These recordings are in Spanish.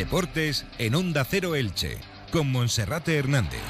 Deportes en Onda Cero Elche, con Monserrate Hernández.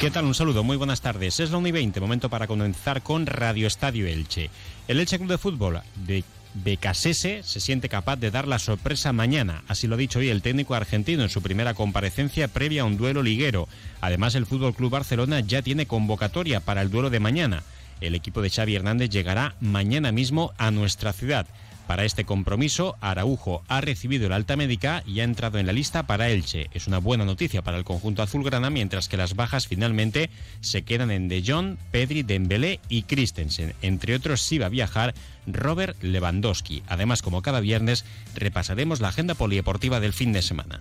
¿Qué tal? Un saludo, muy buenas tardes. Es la 1 y 20, momento para comenzar con Radio Estadio Elche. El Elche Club de Fútbol de Becasese se siente capaz de dar la sorpresa mañana, así lo ha dicho hoy el técnico argentino en su primera comparecencia previa a un duelo liguero. Además, el Fútbol Club Barcelona ya tiene convocatoria para el duelo de mañana. El equipo de Xavi Hernández llegará mañana mismo a nuestra ciudad. Para este compromiso, Araujo ha recibido el alta médica y ha entrado en la lista para Elche. Es una buena noticia para el conjunto azulgrana, mientras que las bajas finalmente se quedan en De Jong, Pedri, Dembélé y Christensen. Entre otros, sí va a viajar Robert Lewandowski. Además, como cada viernes, repasaremos la agenda polideportiva del fin de semana.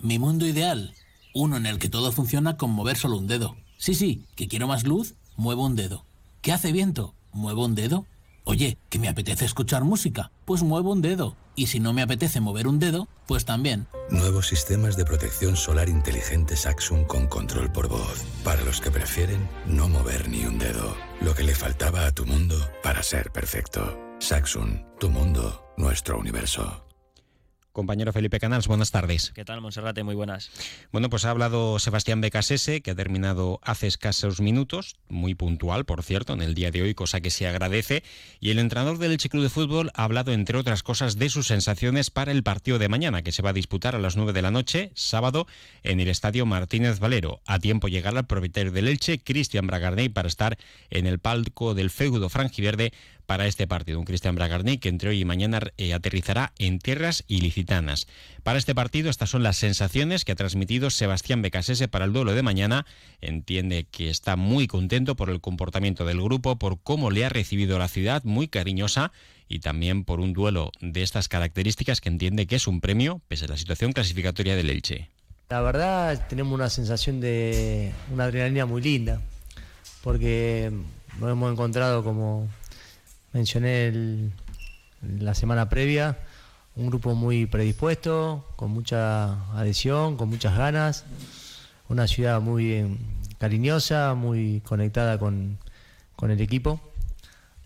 Mi mundo ideal, uno en el que todo funciona con mover solo un dedo. Sí, sí, que quiero más luz, muevo un dedo. ¿Qué hace viento? Muevo un dedo. Oye, que me apetece escuchar música, pues muevo un dedo. Y si no me apetece mover un dedo, pues también. Nuevos sistemas de protección solar inteligente Saxon con control por voz. Para los que prefieren no mover ni un dedo. Lo que le faltaba a tu mundo para ser perfecto. Saxon, tu mundo, nuestro universo. Compañero Felipe Canals, buenas tardes. ¿Qué tal, Monserrate? Muy buenas. Bueno, pues ha hablado Sebastián Becasese, que ha terminado hace escasos minutos, muy puntual, por cierto, en el día de hoy, cosa que se agradece. Y el entrenador del Elche Club de Fútbol ha hablado, entre otras cosas, de sus sensaciones para el partido de mañana, que se va a disputar a las 9 de la noche, sábado, en el Estadio Martínez Valero. A tiempo llegará el propietario del Elche, Cristian Bragarney, para estar en el palco del feudo franjiverde para este partido. Un Cristian Bragarni que entre hoy y mañana eh, aterrizará en tierras ilicitanas. Para este partido estas son las sensaciones que ha transmitido Sebastián Becasese para el duelo de mañana. Entiende que está muy contento por el comportamiento del grupo, por cómo le ha recibido la ciudad, muy cariñosa y también por un duelo de estas características que entiende que es un premio pese a la situación clasificatoria del Elche. La verdad tenemos una sensación de una adrenalina muy linda porque nos hemos encontrado como mencioné la semana previa, un grupo muy predispuesto, con mucha adhesión, con muchas ganas, una ciudad muy eh, cariñosa, muy conectada con, el equipo.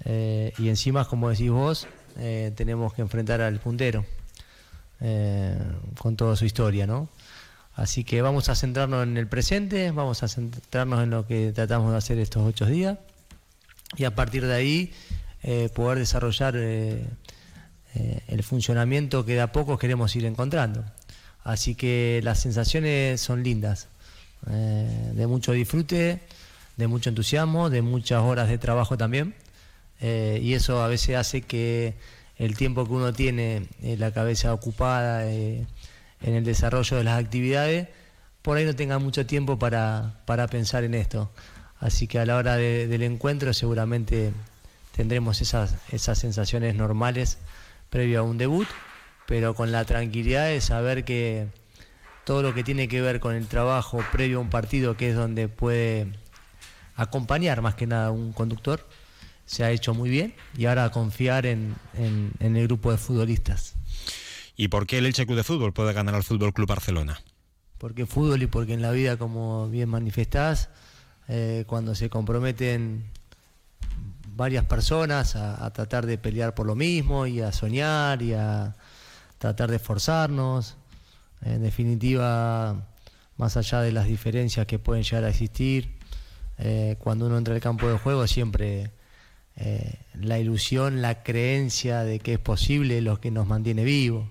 Eh, y encima, como decís vos, eh, tenemos que enfrentar al puntero con toda su historia, ¿no? Así que vamos a centrarnos en el presente, vamos a centrarnos en lo que tratamos de hacer estos ocho días y a partir de ahí eh, poder desarrollar eh, eh, el funcionamiento que de a poco queremos ir encontrando. Así que las sensaciones son lindas, de mucho disfrute, de mucho entusiasmo, de muchas horas de trabajo también. y eso a veces hace que el tiempo que uno tiene la cabeza ocupada en el desarrollo de las actividades, por ahí no tenga mucho tiempo para, pensar en esto. Así que a la hora del encuentro seguramente tendremos esas, esas sensaciones normales previo a un debut, pero con la tranquilidad de saber que todo lo que tiene que ver con el trabajo previo a un partido, que es donde puede acompañar más que nada un conductor, se ha hecho muy bien y ahora confiar en, el grupo de futbolistas. ¿Y por qué el Elche Club de Fútbol puede ganar al Fútbol Club Barcelona? Porque fútbol y porque en la vida, como bien manifestás, eh, cuando se comprometen varias personas a, tratar de pelear por lo mismo y a soñar y a tratar de esforzarnos. En definitiva, más allá de las diferencias que pueden llegar a existir, eh, cuando uno entra al campo de juego siempre eh, la ilusión, la creencia de que es posible lo que nos mantiene vivos.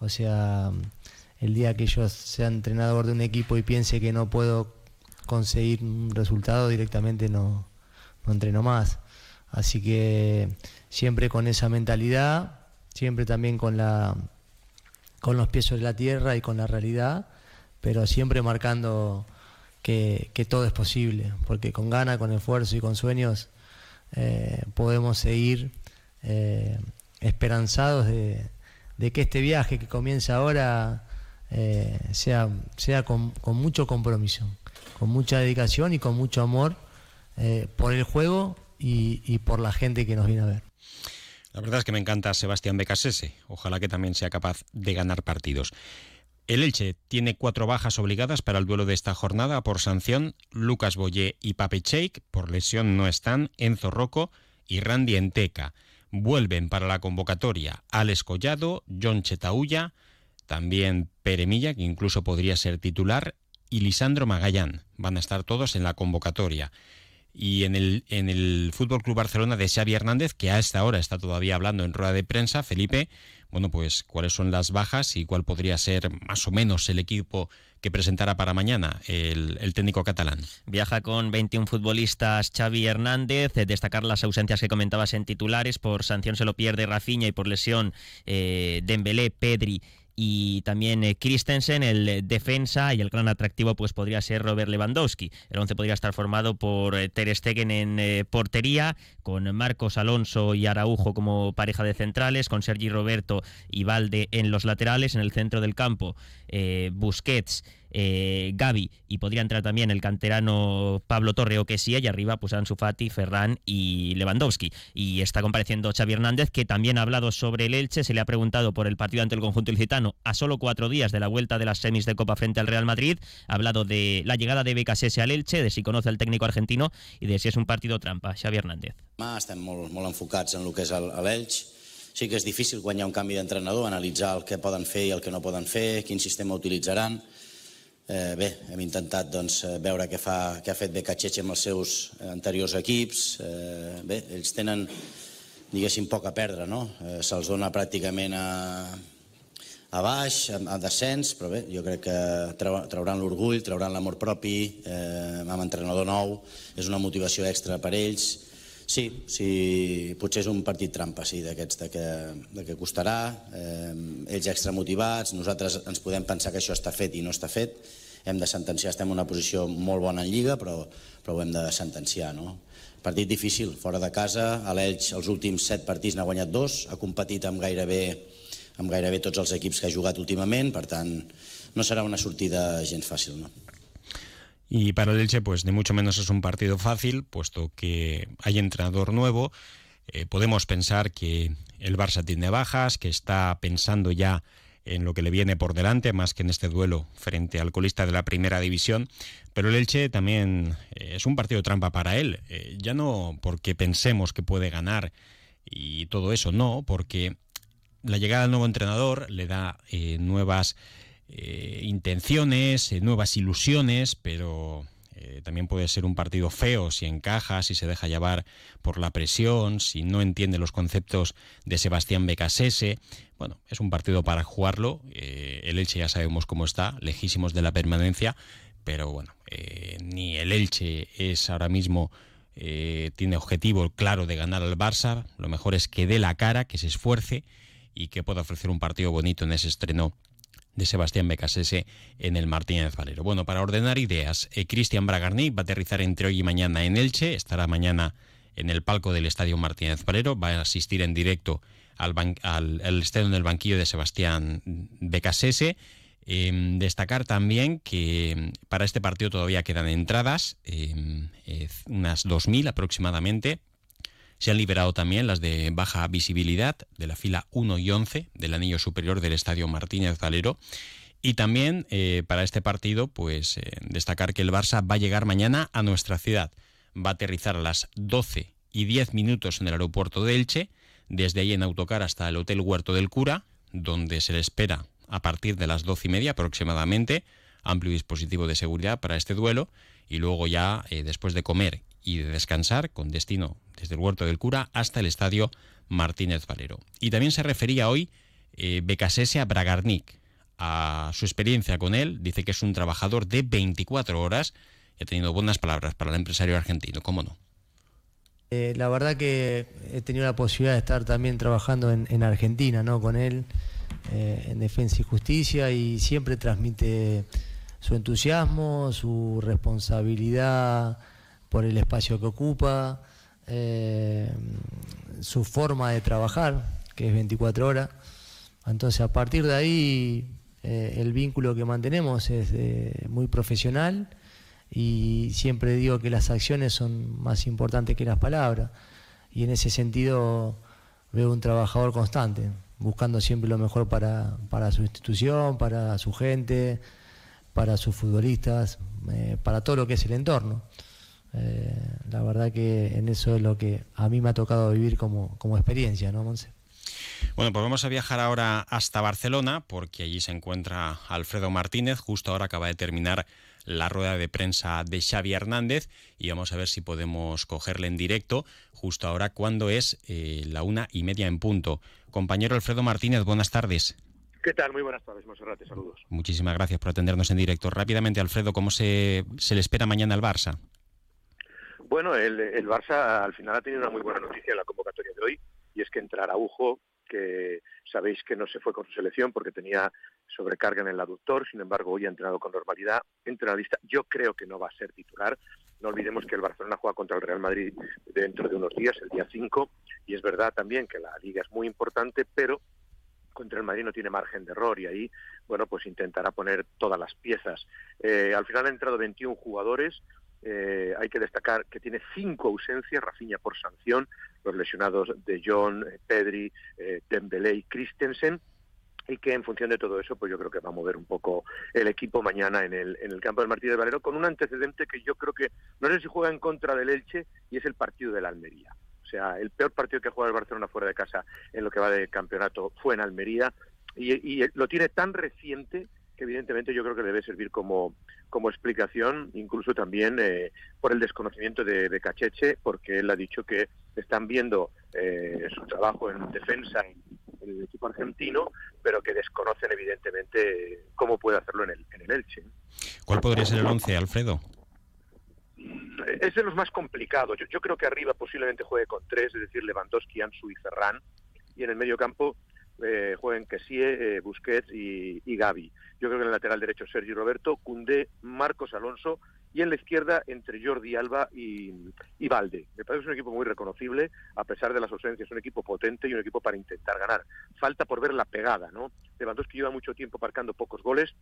O sea, el día que yo sea entrenador de un equipo y piense que no puedo conseguir un resultado, directamente no, no entreno más. Así que siempre con esa mentalidad, siempre también con, la, con los pies sobre la tierra y con la realidad, pero siempre marcando que, todo es posible, porque con ganas, con esfuerzo y con sueños eh, podemos seguir eh, esperanzados de, que este viaje que comienza ahora eh, sea, sea con, con, mucho compromiso, con mucha dedicación y con mucho amor por el juego y, por la gente que nos viene a ver. La verdad es que me encanta Sebastián Becasese. Ojalá que también sea capaz de ganar partidos. El Elche tiene cuatro bajas obligadas para el duelo de esta jornada por sanción. Lucas Boyé y Pape Cheik por lesión no están. Enzo Rocco y Randy Enteca. Vuelven para la convocatoria Alex Collado, John Chetaulla, también Peremilla, que incluso podría ser titular, y Lisandro Magallán. Van a estar todos en la convocatoria. Y en el, en el Fútbol Club Barcelona de Xavi Hernández, que a esta hora está todavía hablando en rueda de prensa, Felipe, bueno, pues cuáles son las bajas y cuál podría ser más o menos el equipo que presentará para mañana el, técnico catalán. Viaja con 21 futbolistas Xavi Hernández, destacar las ausencias que comentabas en titulares, por sanción se lo pierde Rafinha y por lesión eh, Dembélé, Pedri y también eh, Christensen, el defensa, y el gran atractivo pues podría ser Robert Lewandowski. El once podría estar formado por eh, Ter Stegen en eh, portería, con Marcos Alonso y Araujo como pareja de centrales, con Sergi Roberto y Valde en los laterales, en el centro del campo, Busquets eh, Gaby y podría entrar también el canterano Pablo Torre o que sí, y arriba pues Ansu Fati, Ferran y Lewandowski. Y está compareciendo Xavi Hernández, que también ha hablado sobre el Elche, se le ha preguntado por el partido ante el conjunto ilicitano a solo cuatro días de la vuelta de las semis de Copa frente al Real Madrid, ha hablado de la llegada de BKS al Elche, de si conoce al técnico argentino y de si es un partido trampa. Xavi Hernández. Estem molt, molt enfocats en el que és l'Elx. Sí que és difícil quan hi ha un canvi d'entrenador, analitzar el que poden fer i el que no poden fer, quin sistema utilitzaran. Eh, bé, hem intentat doncs, eh, veure què, fa, què ha fet Becaccheche amb els seus eh, anteriors equips. Eh, bé, ells tenen, diguéssim, poc a perdre, no? Eh, Se'ls dona pràcticament a, a baix, a, a descens, però bé, jo crec que trau, trauran l'orgull, trauran l'amor propi, eh, amb entrenador nou, és una motivació extra per ells. Sí, sí, potser és un partit trampa, sí, d'aquests de que, de que costarà, eh, ells extra motivats, nosaltres ens podem pensar que això està fet i no està fet, hem de sentenciar, estem en una posició molt bona en Lliga, però, però ho hem de sentenciar, no? Partit difícil, fora de casa, a l'Elx els últims set partits n'ha guanyat dos, ha competit amb gairebé, amb gairebé tots els equips que ha jugat últimament, per tant, no serà una sortida gens fàcil, no? Y para el Elche, pues ni mucho menos es un partido fácil, puesto que hay entrenador nuevo. Eh, podemos pensar que el Barça tiene bajas, que está pensando ya en lo que le viene por delante, más que en este duelo frente al colista de la primera división. Pero el Elche también eh, es un partido trampa para él. Eh, ya no porque pensemos que puede ganar y todo eso, no, porque la llegada del nuevo entrenador le da nuevas eh, intenciones, eh, nuevas ilusiones, pero eh, también puede ser un partido feo si encaja, si se deja llevar por la presión, si no entiende los conceptos de Sebastián Becasese. Bueno, es un partido para jugarlo. el Elche ya sabemos cómo está, lejísimos de la permanencia, pero bueno, ni el Elche es ahora mismo tiene objetivo claro de ganar al Barça. Lo mejor es que dé la cara, que se esfuerce y que pueda ofrecer un partido bonito en ese estreno de Sebastián Becasese en el Martínez Valero. Bueno, para ordenar ideas, eh, Cristian Bragarnik va a aterrizar entre hoy y mañana en Elche, estará mañana en el palco del Estadio Martínez Valero, va a asistir en directo al, al, estadio en el banquillo de Sebastián Becasese. Em, destacar también que para este partido todavía quedan entradas, em, eh, unas 2.000 aproximadamente, se han liberado también las de baja visibilidad de la fila 1 y 11 del anillo superior del Estadio Martínez Valero. Y también eh, para este partido, pues eh, destacar que el Barça va a llegar mañana a nuestra ciudad. Va a aterrizar a las 12 y 10 minutos en el aeropuerto de Elche, desde ahí en autocar hasta el Hotel Huerto del Cura, donde se le espera a partir de las 12 y media aproximadamente, amplio dispositivo de seguridad para este duelo, y luego ya eh, después de comer y de descansar con destino desde el Huerto del Cura hasta el Estadio Martínez Valero. Y también se refería hoy eh, Becasese a Bragarnik, a su experiencia con él. Dice que es un trabajador de 24 horas y ha tenido buenas palabras para el empresario argentino, ¿cómo no? Eh, la verdad que he tenido la posibilidad de estar también trabajando en, Argentina, ¿no? Con él eh, en Defensa y Justicia y siempre transmite su entusiasmo, su responsabilidad por el espacio que ocupa, eh, su forma de trabajar, que es 24 horas. Entonces, a partir de ahí, eh, el vínculo que mantenemos es muy profesional y siempre digo que las acciones son más importantes que las palabras. Y en ese sentido veo un trabajador constante, buscando siempre lo mejor para, para su institución, para su gente, para sus futbolistas, eh, para todo lo que es el entorno. Eh, la verdad que en eso es lo que a mí me ha tocado vivir como, como experiencia, ¿no, Monse? Bueno, pues vamos a viajar ahora hasta Barcelona porque allí se encuentra Alfredo Martínez. Justo ahora acaba de terminar la rueda de prensa de Xavi Hernández y vamos a ver si podemos cogerle en directo justo ahora cuando es eh, la una y media en punto. Compañero Alfredo Martínez, buenas tardes. ¿Qué tal? Muy buenas tardes, Monserrate. Saludos. Muchísimas gracias por atendernos en directo. Rápidamente, Alfredo, ¿cómo se, se le espera mañana al Barça? Bueno, el, Barça al final ha tenido una muy buena noticia en la convocatoria de hoy y es que entra Araujo, que sabéis que no se fue con su selección porque tenía sobrecarga en el aductor, sin embargo hoy ha entrenado con normalidad, entra en la lista, yo creo que no va a ser titular, no olvidemos que el Barcelona juega contra el Real Madrid dentro de unos días, el día 5, y es verdad también que la liga es muy importante, pero contra el Madrid no tiene margen de error y ahí, bueno, pues intentará poner todas las piezas. Eh, al final han entrado 21 jugadores, eh, hay que destacar que tiene cinco ausencias, Rafinha por sanción, los lesionados de John, eh, Pedri, eh, y Christensen, y que en función de todo eso, pues yo creo que va a mover un poco el equipo mañana en el, en el campo del Martínez Valero, con un antecedente que yo creo que, no sé si juega en contra del Elche, y es el partido de la Almería. O sea, el peor partido que juega el Barcelona fuera de casa en lo que va de campeonato fue en Almería, y lo tiene tan reciente que evidentemente yo creo que debe servir como, como explicación, incluso también eh, por el desconocimiento de, de, Cacheche, porque él ha dicho que están viendo eh, su trabajo en defensa en, el equipo argentino, pero que desconocen evidentemente cómo puede hacerlo en el, en el Elche. ¿Cuál podría ser el once, Alfredo? Es de los más complicados. Yo, yo creo que arriba posiblemente juegue con tres, es decir, Lewandowski, Ansu y Ferran, y en el medio campo eh, jueguen Kessie, eh, Busquets y, y, Gaby. Yo creo que en el lateral derecho Sergio Roberto, Cundé, Marcos Alonso y en la izquierda entre Jordi Alba y, y Valde. Me parece que es un equipo muy reconocible, a pesar de las ausencias, un equipo potente y un equipo para intentar ganar. Falta por ver la pegada, ¿no? Lewandowski lleva mucho tiempo marcando pocos goles,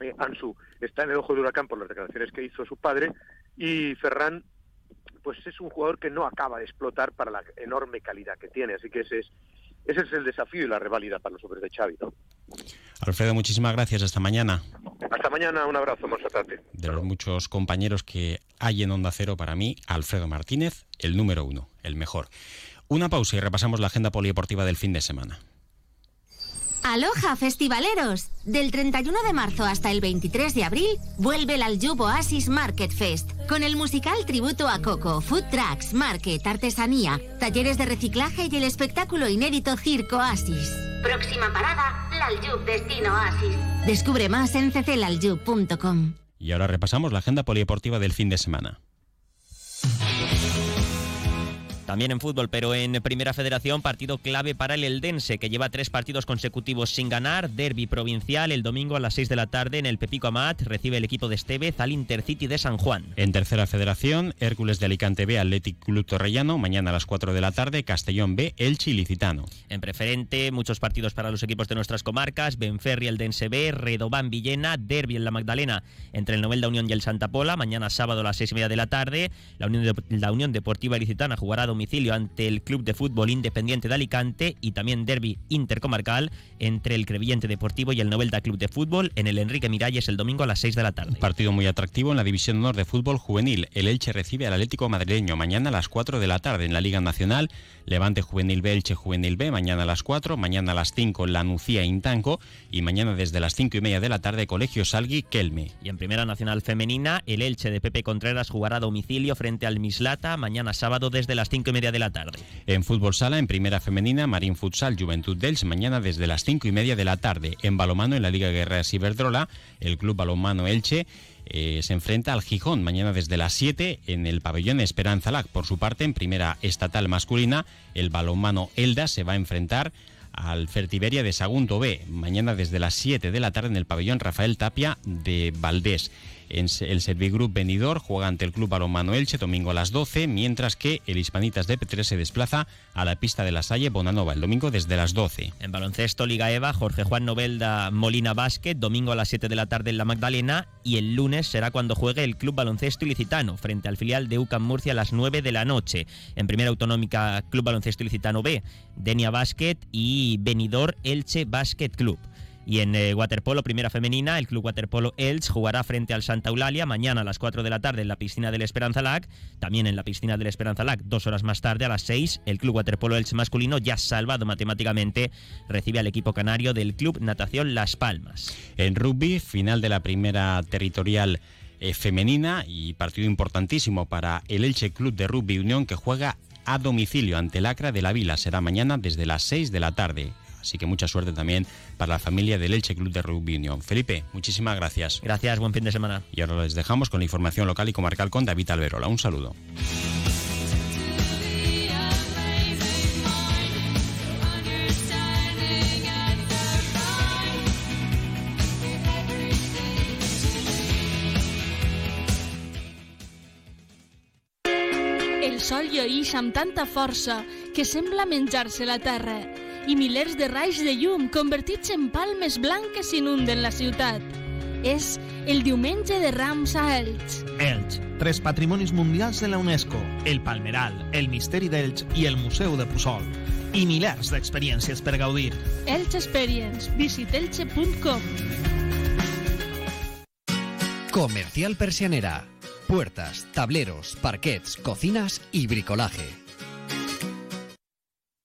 eh, Ansu está en el ojo de huracán por las declaraciones que hizo su padre y Ferran pues es un jugador que no acaba de explotar para la enorme calidad que tiene, así que ese es ese es el desafío y la reválida para los hombres de Xavi, ¿no? Alfredo, muchísimas gracias. Hasta mañana. Hasta mañana. Un abrazo, Monserrate. De los muchos compañeros que hay en Onda Cero, para mí, Alfredo Martínez, el número uno, el mejor. Una pausa y repasamos la agenda polideportiva del fin de semana. Aloha festivaleros. Del 31 de marzo hasta el 23 de abril vuelve el Aljub Oasis Market Fest con el musical tributo a Coco, food trucks, market, artesanía, talleres de reciclaje y el espectáculo inédito Circo Oasis. Próxima parada, Laljub Destino Oasis. Descubre más en cclaljub.com. Y ahora repasamos la agenda polideportiva del fin de semana. También en fútbol, pero en Primera Federación, partido clave para el Eldense, que lleva tres partidos consecutivos sin ganar. Derby provincial el domingo a las 6 de la tarde en el Pepico Amat. Recibe el equipo de Estevez al Intercity de San Juan. En Tercera Federación, Hércules de Alicante B, Athletic Club Torrellano. Mañana a las 4 de la tarde, Castellón B, Elche y Licitano. En Preferente, muchos partidos para los equipos de nuestras comarcas. Benferri, Eldense B, Redobán Villena, Derby en la Magdalena entre el Novelda Unión y el Santa Pola. Mañana sábado a las 6 y media de la tarde. La Unión, de, la Unión Deportiva Ilicitana jugará a domicilio ante el Club de Fútbol Independiente de Alicante y también derby intercomarcal entre el Crevillente Deportivo y el Novelda Club de Fútbol en el Enrique Miralles el domingo a las 6 de la tarde. Partido muy atractivo en la División Honor de Fútbol Juvenil. El Elche recibe al Atlético Madrileño mañana a las 4 de la tarde en la Liga Nacional. Levante Juvenil B, Elche Juvenil B, mañana a las 4, mañana a las 5 La Nucía Intanco y mañana desde las 5 y media de la tarde Colegio Salgui Kelme. Y en Primera Nacional Femenina, el Elche de Pepe Contreras jugará a domicilio frente al Mislata mañana sábado desde las 5 media de la tarde. En fútbol sala, en primera femenina, Marín Futsal Juventud dels, mañana desde las 5 y media de la tarde. En balomano, en la Liga Guerrera Ciberdrola, el Club Balomano Elche eh, se enfrenta al Gijón mañana desde las 7 en el pabellón Esperanza Lac. Por su parte, en primera estatal masculina, el balonmano Elda se va a enfrentar al Fertiberia de Sagunto B, mañana desde las 7 de la tarde en el pabellón Rafael Tapia de Valdés. El Servigroup Benidorm juega ante el Club Balonmano Elche domingo a las 12, mientras que el Hispanitas de P3 se desplaza a la pista de la Salle Bonanova el domingo desde las 12. En baloncesto Liga EVA, Jorge Juan Novelda Molina Básquet, domingo a las 7 de la tarde en la Magdalena y el lunes será cuando juegue el Club Baloncesto Ilicitano frente al filial de UCAM Murcia a las 9 de la noche. En primera autonómica Club Baloncesto Ilicitano B, Denia Básquet y Benidorm Elche Básquet Club. Y en eh, waterpolo, primera femenina, el Club Waterpolo Elche jugará frente al Santa Eulalia mañana a las 4 de la tarde en la piscina del Esperanza Lac. También en la piscina del Esperanza Lac, dos horas más tarde, a las 6, el Club Waterpolo Elche masculino, ya salvado matemáticamente, recibe al equipo canario del Club Natación Las Palmas. En rugby, final de la primera territorial eh, femenina y partido importantísimo para el Elche Club de Rugby Unión que juega a domicilio ante el Acra de la Vila. Será mañana desde las 6 de la tarde. Así que mucha suerte también para la familia del Elche Club de Rugby Unión. Felipe, muchísimas gracias. Gracias, buen fin de semana. Y ahora les dejamos con la información local y comarcal con David Alberola. Un saludo. El sol llueix amb tanta força que sembla menjar-se la terra i milers de raigs de llum convertits en palmes blanques inunden la ciutat. És el diumenge de Rams a Elx. Elx, tres patrimonis mundials de la UNESCO, el Palmeral, el Misteri d'Elx i el Museu de Puçol. I milers d'experiències per gaudir. Elx Experience. Visitelche.com Comercial Persianera. Puertas, tableros, parquets, cocinas y bricolaje.